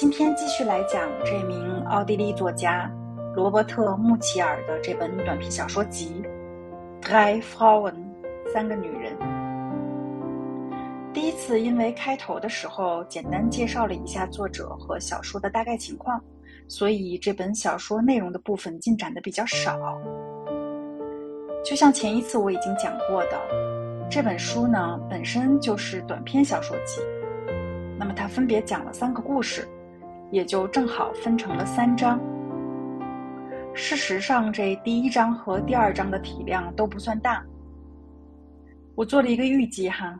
今天继续来讲这名奥地利作家罗伯特·穆齐尔的这本短篇小说集《Drei Frauen》三个女人。第一次因为开头的时候简单介绍了一下作者和小说的大概情况，所以这本小说内容的部分进展的比较少。就像前一次我已经讲过的，这本书呢本身就是短篇小说集，那么它分别讲了三个故事。也就正好分成了三章。事实上，这第一章和第二章的体量都不算大。我做了一个预计哈，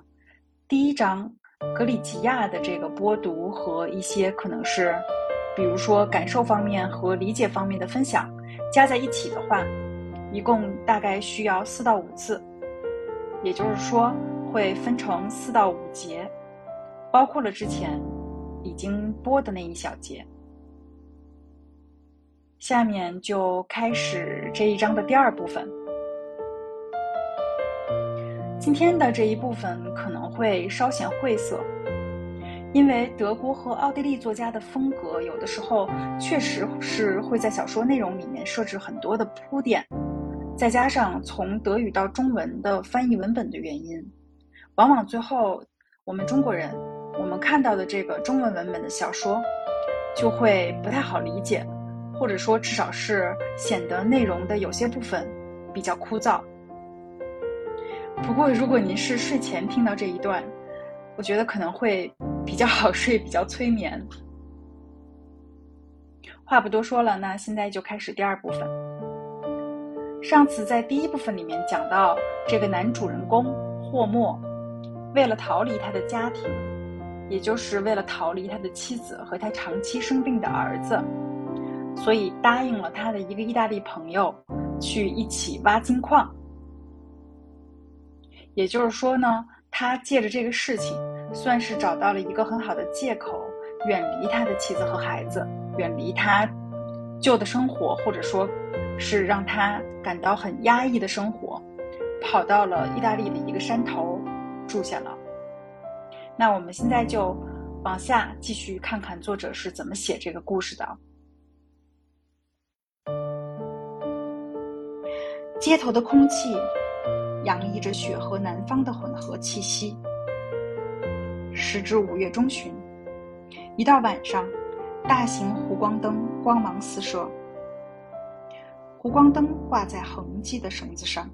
第一章格里吉亚的这个播读和一些可能是，比如说感受方面和理解方面的分享，加在一起的话，一共大概需要四到五次，也就是说会分成四到五节，包括了之前。已经播的那一小节，下面就开始这一章的第二部分。今天的这一部分可能会稍显晦涩，因为德国和奥地利作家的风格有的时候确实是会在小说内容里面设置很多的铺垫，再加上从德语到中文的翻译文本的原因，往往最后我们中国人。我们看到的这个中文文本的小说，就会不太好理解，或者说至少是显得内容的有些部分比较枯燥。不过，如果您是睡前听到这一段，我觉得可能会比较好睡，比较催眠。话不多说了，那现在就开始第二部分。上次在第一部分里面讲到，这个男主人公霍莫，为了逃离他的家庭。也就是为了逃离他的妻子和他长期生病的儿子，所以答应了他的一个意大利朋友去一起挖金矿。也就是说呢，他借着这个事情，算是找到了一个很好的借口，远离他的妻子和孩子，远离他旧的生活，或者说，是让他感到很压抑的生活，跑到了意大利的一个山头住下了。那我们现在就往下继续看看作者是怎么写这个故事的。街头的空气洋溢着雪和南方的混合气息。时至五月中旬，一到晚上，大型弧光灯光芒四射。弧光灯挂在横迹的绳子上，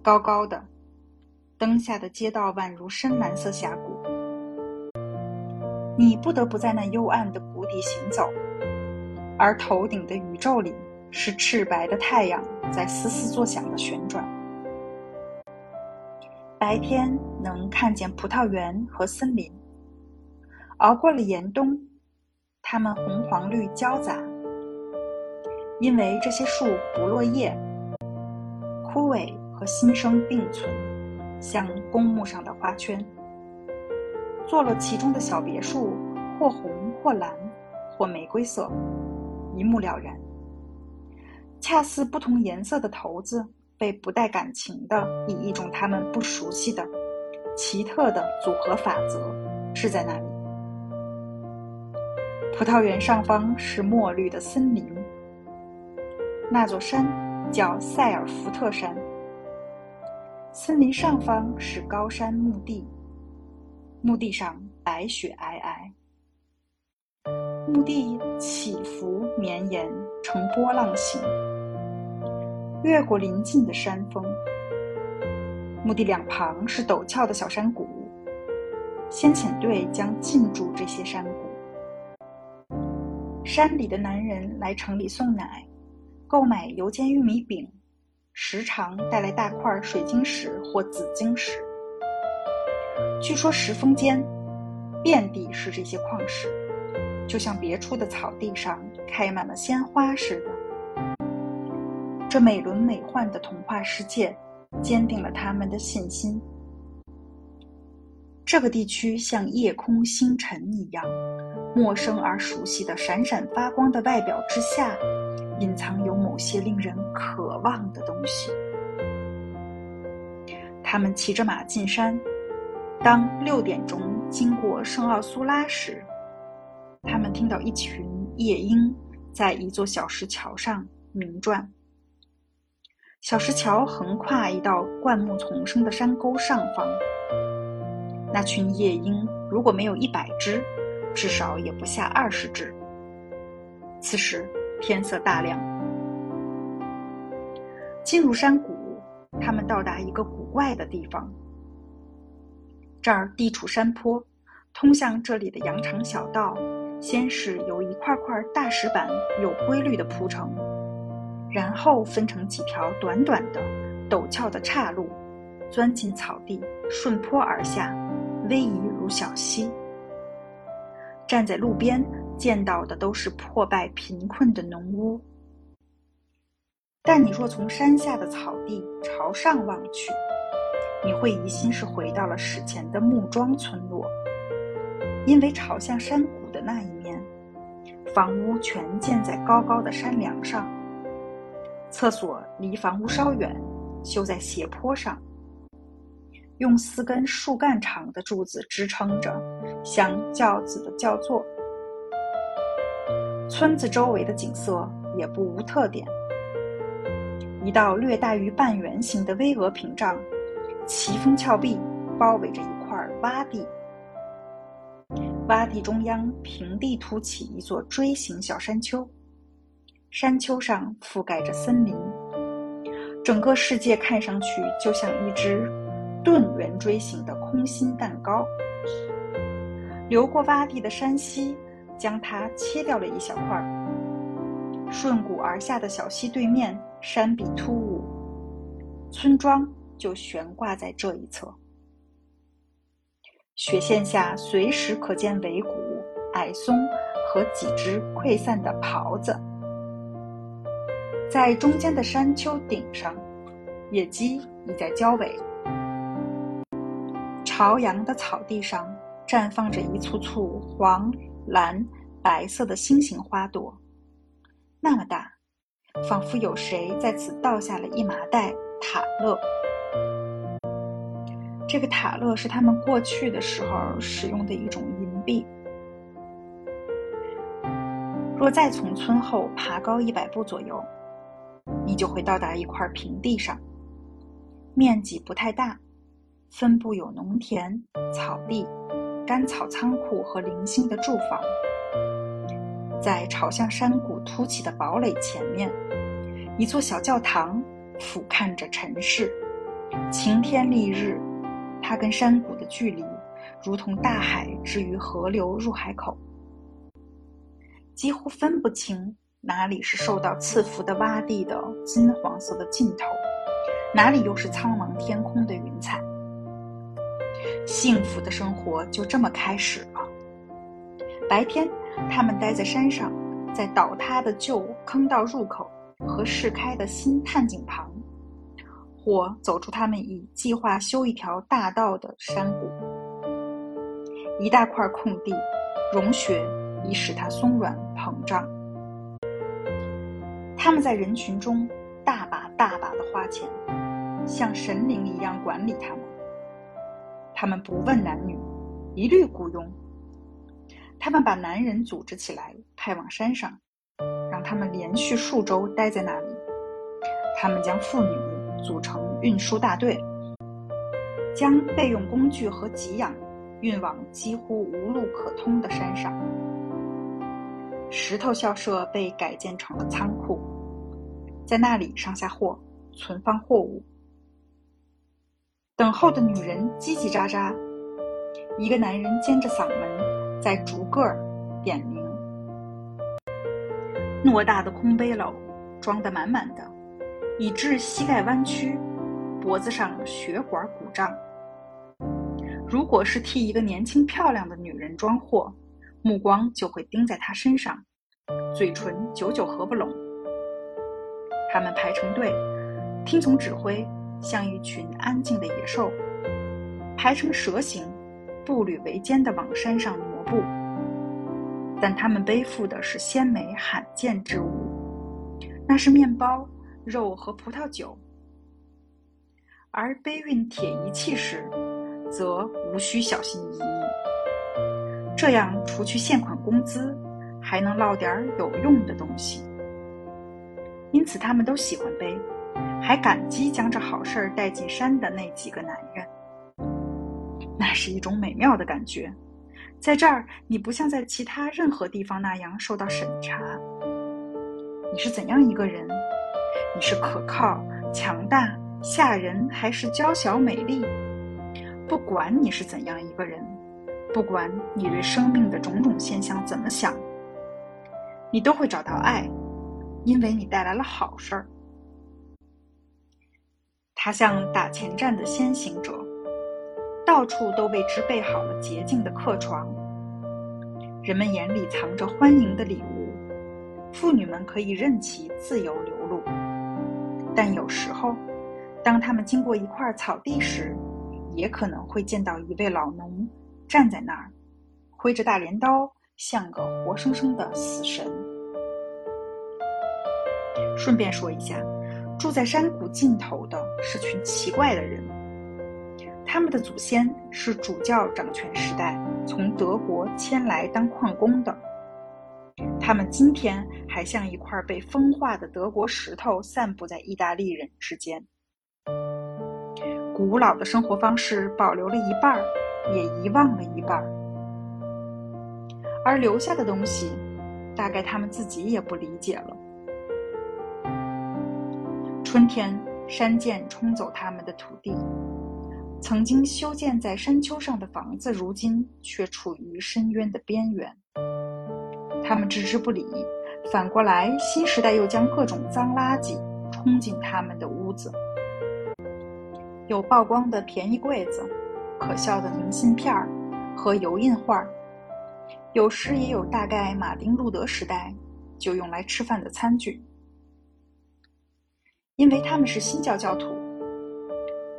高高的。灯下的街道宛如深蓝色峡谷，你不得不在那幽暗的谷底行走，而头顶的宇宙里是赤白的太阳在嘶嘶作响的旋转。白天能看见葡萄园和森林，熬过了严冬，它们红黄绿交杂，因为这些树不落叶，枯萎和新生并存。像公墓上的花圈，做了其中的小别墅，或红或蓝，或玫瑰色，一目了然。恰似不同颜色的骰子被不带感情的以一种他们不熟悉的、奇特的组合法则置在那里。葡萄园上方是墨绿的森林，那座山叫塞尔福特山。森林上方是高山墓地，墓地上白雪皑皑，墓地起伏绵延成波浪形，越过临近的山峰。墓地两旁是陡峭的小山谷，先遣队将进驻这些山谷。山里的男人来城里送奶，购买油煎玉米饼。时常带来大块水晶石或紫晶石。据说石峰间遍地是这些矿石，就像别处的草地上开满了鲜花似的。这美轮美奂的童话世界坚定了他们的信心。这个地区像夜空星辰一样，陌生而熟悉的闪闪发光的外表之下。隐藏有某些令人渴望的东西。他们骑着马进山，当六点钟经过圣奥苏拉时，他们听到一群夜莺在一座小石桥上鸣转。小石桥横跨一道灌木丛生的山沟上方。那群夜莺如果没有一百只，至少也不下二十只。此时天色大亮，进入山谷，他们到达一个古怪的地方。这儿地处山坡，通向这里的羊肠小道，先是由一块块大石板有规律的铺成，然后分成几条短短的、陡峭的岔路，钻进草地，顺坡而下。逶迤如小溪。站在路边见到的都是破败贫困的农屋，但你若从山下的草地朝上望去，你会疑心是回到了史前的木桩村落，因为朝向山谷的那一面，房屋全建在高高的山梁上，厕所离房屋稍远，修在斜坡上。用四根树干长的柱子支撑着，像轿子的轿座。村子周围的景色也不无特点。一道略大于半圆形的巍峨屏障，奇峰峭壁包围着一块洼地。洼地中央平地凸起一座锥形小山丘，山丘上覆盖着森林。整个世界看上去就像一只。钝圆锥形的空心蛋糕，流过洼地的山溪将它切掉了一小块。顺谷而下的小溪对面，山壁突兀，村庄就悬挂在这一侧。雪线下随时可见尾谷、矮松和几只溃散的狍子。在中间的山丘顶上，野鸡已在交尾。朝阳的草地上绽放着一簇簇黄、蓝、白色的星形花朵，那么大，仿佛有谁在此倒下了一麻袋塔勒。这个塔勒是他们过去的时候使用的一种银币。若再从村后爬高一百步左右，你就会到达一块平地上，面积不太大。分布有农田、草地、干草仓库和零星的住房。在朝向山谷凸起的堡垒前面，一座小教堂俯瞰着城市。晴天丽日，它跟山谷的距离，如同大海置于河流入海口，几乎分不清哪里是受到赐福的洼地的金黄色的尽头，哪里又是苍茫天空的云彩。幸福的生活就这么开始了。白天，他们待在山上，在倒塌的旧坑道入口和试开的新探井旁，或走出他们已计划修一条大道的山谷。一大块空地，融雪已使它松软膨胀。他们在人群中大把大把的花钱，像神灵一样管理他们。他们不问男女，一律雇佣。他们把男人组织起来，派往山上，让他们连续数周待在那里。他们将妇女组成运输大队，将备用工具和给养运往几乎无路可通的山上。石头校舍被改建成了仓库，在那里上下货，存放货物。等候的女人叽叽喳喳，一个男人尖着嗓门在逐个点名。偌大的空背篓装得满满的，以致膝盖弯曲，脖子上血管鼓胀。如果是替一个年轻漂亮的女人装货，目光就会盯在她身上，嘴唇久久合不拢。他们排成队，听从指挥。像一群安静的野兽，排成蛇形，步履维艰地往山上挪步。但他们背负的是鲜美罕见之物，那是面包、肉和葡萄酒。而背运铁仪器时，则无需小心翼翼。这样除去现款工资，还能落点有用的东西。因此，他们都喜欢背，还感激将这好事儿带进山的那几个男人。那是一种美妙的感觉。在这儿，你不像在其他任何地方那样受到审查。你是怎样一个人？你是可靠、强大、吓人，还是娇小美丽？不管你是怎样一个人，不管你对生命的种种现象怎么想，你都会找到爱。因为你带来了好事儿，他像打前站的先行者，到处都为之备好了洁净的客床。人们眼里藏着欢迎的礼物，妇女们可以任其自由流露。但有时候，当他们经过一块草地时，也可能会见到一位老农站在那儿，挥着大镰刀，像个活生生的死神。顺便说一下，住在山谷尽头的是群奇怪的人。他们的祖先是主教掌权时代从德国迁来当矿工的。他们今天还像一块被风化的德国石头，散布在意大利人之间。古老的生活方式保留了一半，也遗忘了一半，而留下的东西，大概他们自己也不理解了。春天，山涧冲走他们的土地，曾经修建在山丘上的房子，如今却处于深渊的边缘。他们置之不理，反过来，新时代又将各种脏垃圾冲进他们的屋子。有曝光的便宜柜子、可笑的明信片儿和油印画儿，有时也有大概马丁路德时代就用来吃饭的餐具。因为他们是新教教徒，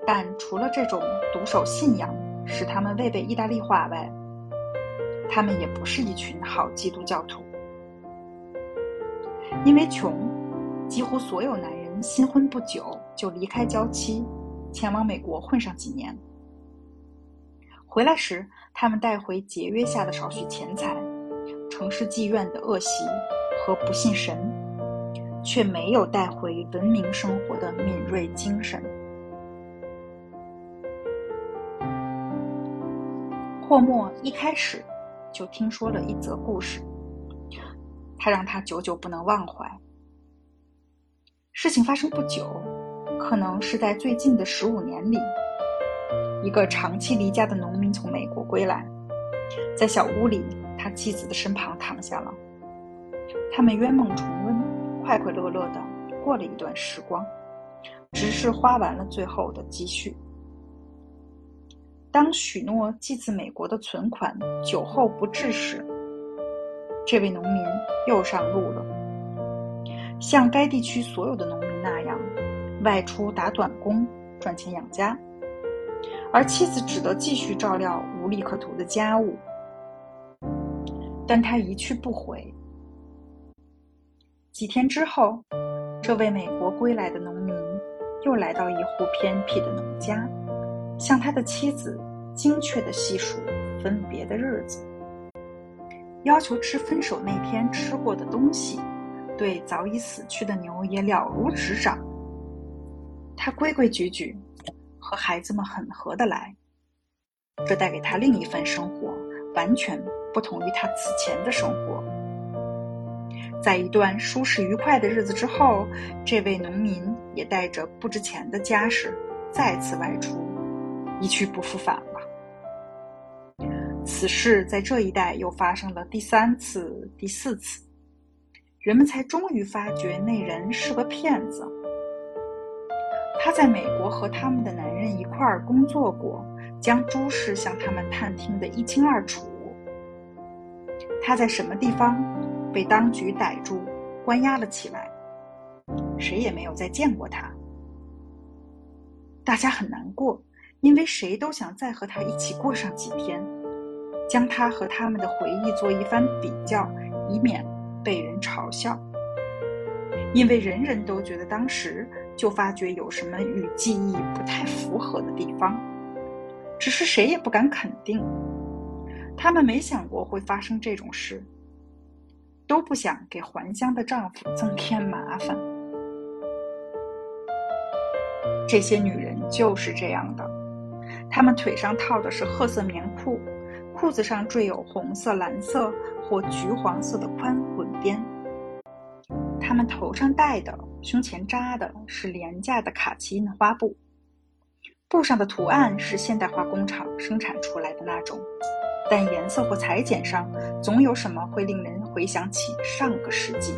但除了这种独守信仰使他们未被意大利化外，他们也不是一群好基督教徒。因为穷，几乎所有男人新婚不久就离开娇妻，前往美国混上几年。回来时，他们带回节约下的少许钱财、城市妓院的恶习和不信神。却没有带回文明生活的敏锐精神。霍默一开始就听说了一则故事，他让他久久不能忘怀。事情发生不久，可能是在最近的十五年里，一个长期离家的农民从美国归来，在小屋里他妻子的身旁躺下了，他们冤梦重温。快快乐乐的过了一段时光，只是花完了最后的积蓄。当许诺寄自美国的存款酒后不治时，这位农民又上路了，像该地区所有的农民那样，外出打短工赚钱养家，而妻子只得继续照料无利可图的家务。但他一去不回。几天之后，这位美国归来的农民又来到一户偏僻的农家，向他的妻子精确地细数分别的日子，要求吃分手那天吃过的东西，对早已死去的牛也了如指掌。他规规矩矩，和孩子们很合得来，这带给他另一份生活，完全不同于他此前的生活。在一段舒适愉快的日子之后，这位农民也带着不值钱的家什再次外出，一去不复返了。此事在这一带又发生了第三次、第四次，人们才终于发觉那人是个骗子。他在美国和他们的男人一块儿工作过，将诸事向他们探听得一清二楚。他在什么地方？被当局逮住，关押了起来，谁也没有再见过他。大家很难过，因为谁都想再和他一起过上几天，将他和他们的回忆做一番比较，以免被人嘲笑。因为人人都觉得当时就发觉有什么与记忆不太符合的地方，只是谁也不敢肯定。他们没想过会发生这种事，都不想给还乡的丈夫增添麻烦。这些女人就是这样的，他们腿上套的是褐色棉裤，裤子上缀有红色、蓝色或橘黄色的宽滚边。他们头上戴的、胸前扎的是廉价的卡其印花布，布上的图案是现代化工厂生产出来的那种。但颜色或裁剪上，总有什么会令人回想起上个世纪。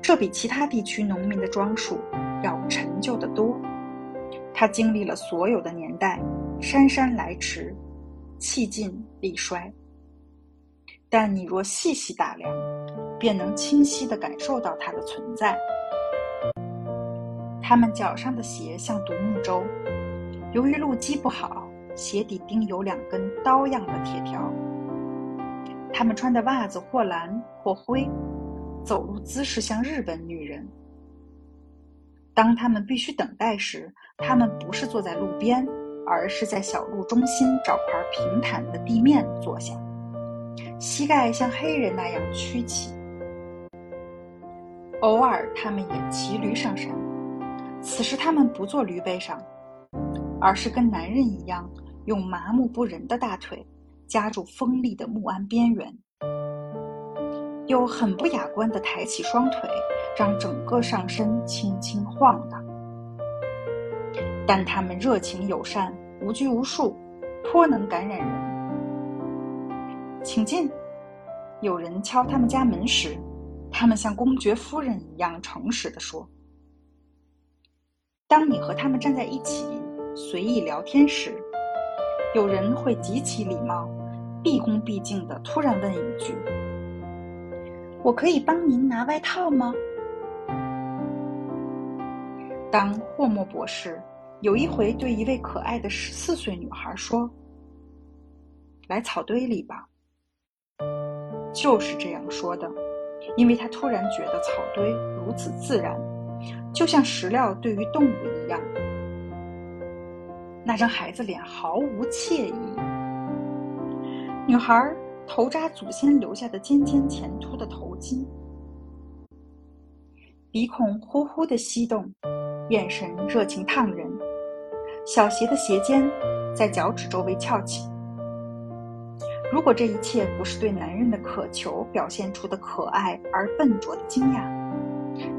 这比其他地区农民的装束要陈旧得多。它经历了所有的年代，姗姗来迟，气尽力衰。但你若细细打量，便能清晰地感受到它的存在。他们脚上的鞋像独木舟，由于路基不好。鞋底钉有两根刀样的铁条。他们穿的袜子或蓝或灰，走路姿势像日本女人。当他们必须等待时，他们不是坐在路边，而是在小路中心找块平坦的地面坐下，膝盖像黑人那样屈起。偶尔，他们也骑驴上山，此时他们不坐驴背上，而是跟男人一样。用麻木不仁的大腿夹住锋利的木鞍边缘，又很不雅观地抬起双腿，让整个上身轻轻晃荡。但他们热情友善，无拘无束，颇能感染人。请进。有人敲他们家门时，他们像公爵夫人一样诚实地说：“当你和他们站在一起，随意聊天时。”有人会极其礼貌、毕恭毕敬地突然问一句：“我可以帮您拿外套吗？”当霍莫博士有一回对一位可爱的十四岁女孩说：“来草堆里吧。”就是这样说的，因为他突然觉得草堆如此自然，就像石料对于动物一样。那张孩子脸毫无惬意。女孩头扎祖先留下的尖尖前凸的头巾，鼻孔呼呼的吸动，眼神热情烫人。小鞋的鞋尖在脚趾周围翘起。如果这一切不是对男人的渴求表现出的可爱而笨拙的惊讶，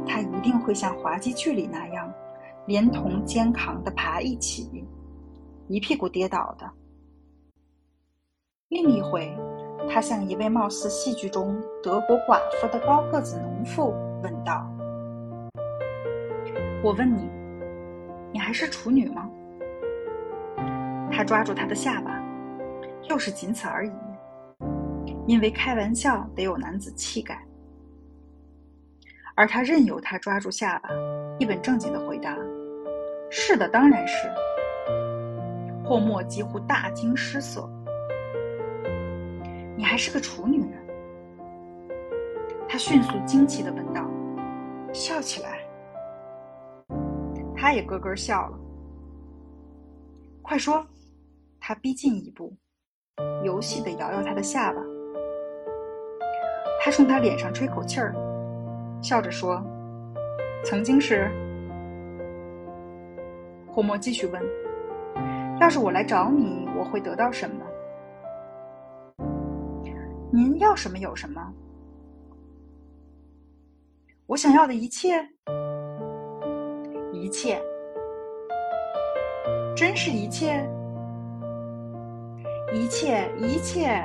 他一定会像滑稽剧里那样，连同肩扛的爬一起。一屁股跌倒的。另一回，他向一位貌似戏剧中德国寡妇的高个子农妇问道：“我问你，你还是处女吗？”他抓住她的下巴，又是仅此而已，因为开玩笑得有男子气概。而他任由他抓住下巴，一本正经的回答：“是的，当然是。”霍莫几乎大惊失色。“你还是个处女？”他迅速惊奇的问道，笑起来。他也咯咯笑了。快说！他逼近一步，游戏的摇摇他的下巴。他冲他脸上吹口气儿，笑着说：“曾经是。”霍莫继续问。要是我来找你，我会得到什么？您要什么有什么？我想要的一切，一切，真是一切，一切，一切。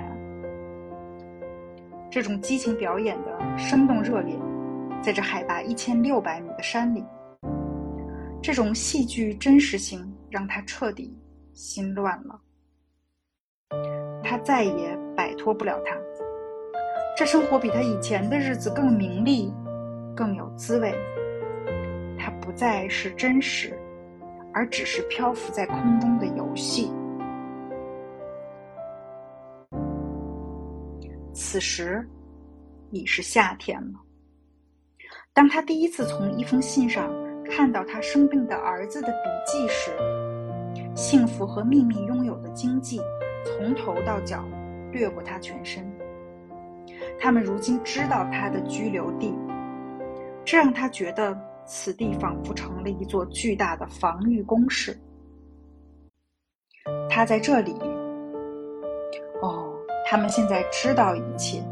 这种激情表演的生动热烈，在这海拔一千六百米的山里，这种戏剧真实性让他彻底。心乱了，他再也摆脱不了他。这生活比他以前的日子更名利，更有滋味。它不再是真实，而只是漂浮在空中的游戏。此时已是夏天了。当他第一次从一封信上看到他生病的儿子的笔记时，幸福和秘密拥有的经济从头到脚掠过他全身。他们如今知道他的居留地，这让他觉得此地仿佛成了一座巨大的防御工事。他在这里。哦，他们现在知道一切。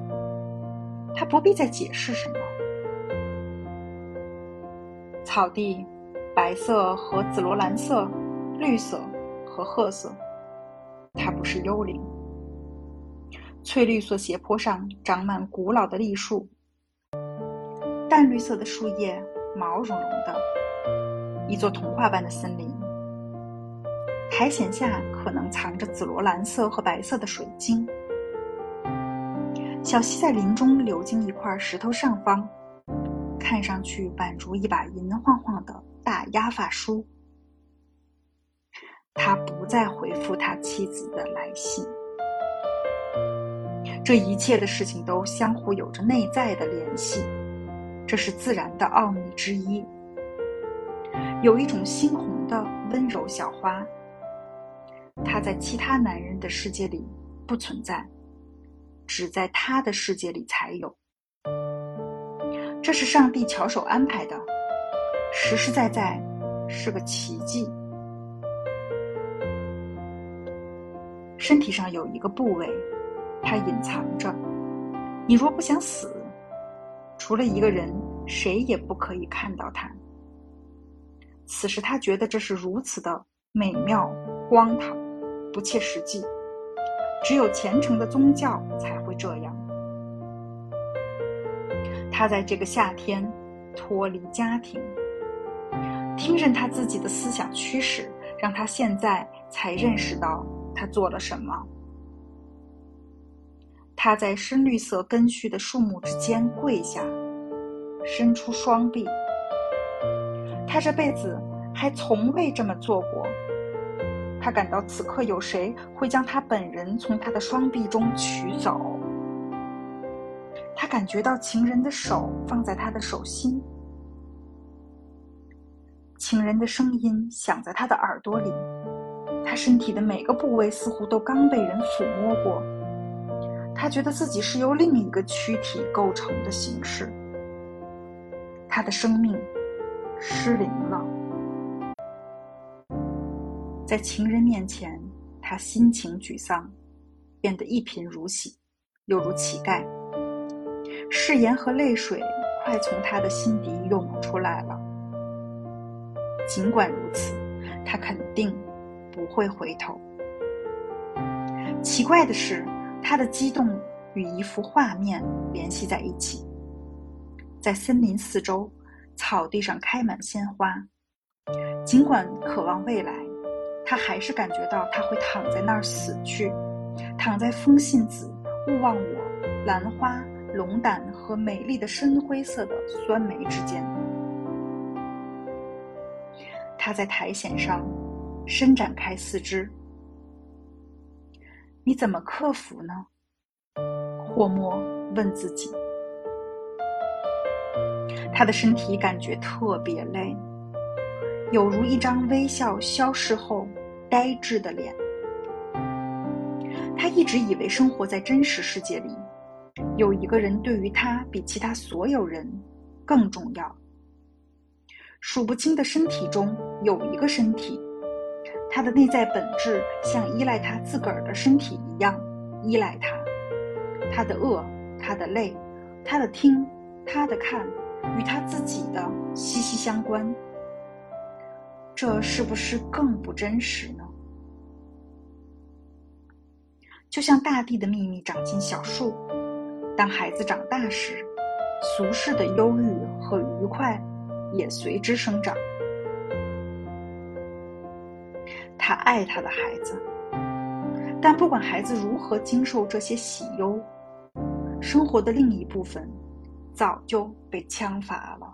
他不必再解释什么。草地，白色和紫罗兰色，绿色和褐色。它不是幽灵。翠绿色斜坡上长满古老的栗树，淡绿色的树叶毛茸茸的，一座童话般的森林。苔藓下可能藏着紫罗兰色和白色的水晶。小溪在林中流经一块石头上方，看上去宛如一把银晃晃的大压发梳。他不再回复他妻子的来信。这一切的事情都相互有着内在的联系，这是自然的奥秘之一。有一种猩红的温柔小花，它在其他男人的世界里不存在，只在他的世界里才有。这是上帝巧手安排的，实实在在是个奇迹。身体上有一个部位。他隐藏着。你若不想死，除了一个人，谁也不可以看到他。此时他觉得这是如此的美妙、荒唐、不切实际，只有虔诚的宗教才会这样。他在这个夏天脱离家庭，听任他自己的思想驱使，让他现在才认识到他做了什么。他在深绿色根须的树木之间跪下，伸出双臂。他这辈子还从未这么做过。他感到此刻有谁会将他本人从他的双臂中取走。他感觉到情人的手放在他的手心，情人的声音响在他的耳朵里。他身体的每个部位似乎都刚被人抚摸过。他觉得自己是由另一个躯体构成的形式，他的生命失灵了。在情人面前，他心情沮丧，变得一贫如洗，又如乞丐。誓言和泪水快从他的心底涌出来了。尽管如此，他肯定不会回头。奇怪的是。他的激动与一幅画面联系在一起，在森林四周，草地上开满鲜花。尽管渴望未来，他还是感觉到他会躺在那儿死去，躺在风信子、勿忘我、兰花、龙胆和美丽的深灰色的酸梅之间。他在苔藓上伸展开四肢。你怎么克服呢？霍莫问自己。他的身体感觉特别累，有如一张微笑消逝后呆滞的脸。他一直以为生活在真实世界里，有一个人对于他比其他所有人更重要。数不清的身体中有一个身体。他的内在本质像依赖他自个儿的身体一样依赖他，他的饿，他的累，他的听，他的看，与他自己的息息相关。这是不是更不真实呢？就像大地的秘密长进小树，当孩子长大时，俗世的忧郁和愉快也随之生长。他爱他的孩子，但不管孩子如何经受这些喜忧，生活的另一部分早就被枪伐了。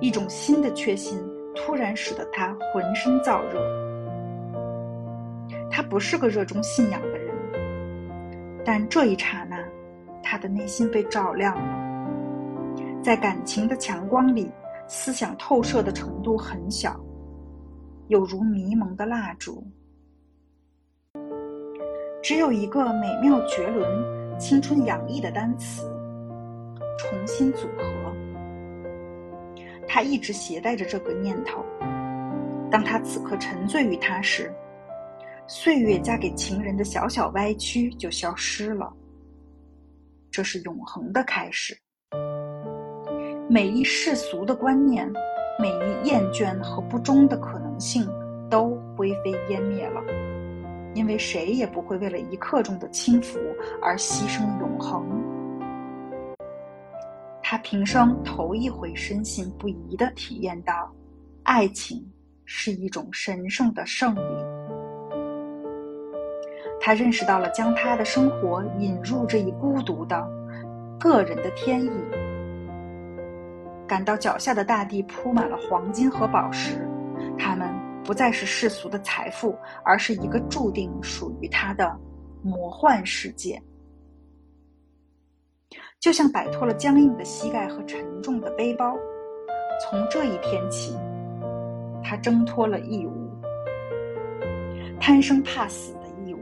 一种新的确信突然使得他浑身燥热。他不是个热衷信仰的人，但这一刹那，他的内心被照亮了。在感情的强光里，思想透射的程度很小。有如迷蒙的蜡烛，只有一个美妙绝伦、青春洋溢的单词——重新组合。他一直携带着这个念头。当他此刻沉醉于它时，岁月嫁给情人的小小歪曲就消失了。这是永恒的开始。每一世俗的观念，每一厌倦和不忠的可能性，都灰飞烟灭了。因为谁也不会为了一刻钟的轻浮而牺牲永恒。他平生头一回深信不疑地体验到，爱情是一种神圣的胜利。他认识到了将他的生活引入这一孤独的、个人的天意，感到脚下的大地铺满了黄金和宝石，他们不再是世俗的财富，而是一个注定属于他的魔幻世界。就像摆脱了僵硬的膝盖和沉重的背包，从这一天起，他挣脱了义务，贪生怕死的义务。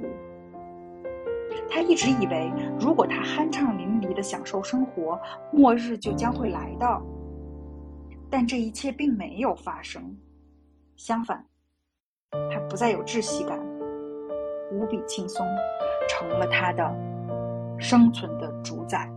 他一直以为，如果他酣畅淋漓的享受生活，末日就将会来到。但这一切并没有发生，相反，他不再有窒息感，无比轻松，成了他的生存的主宰。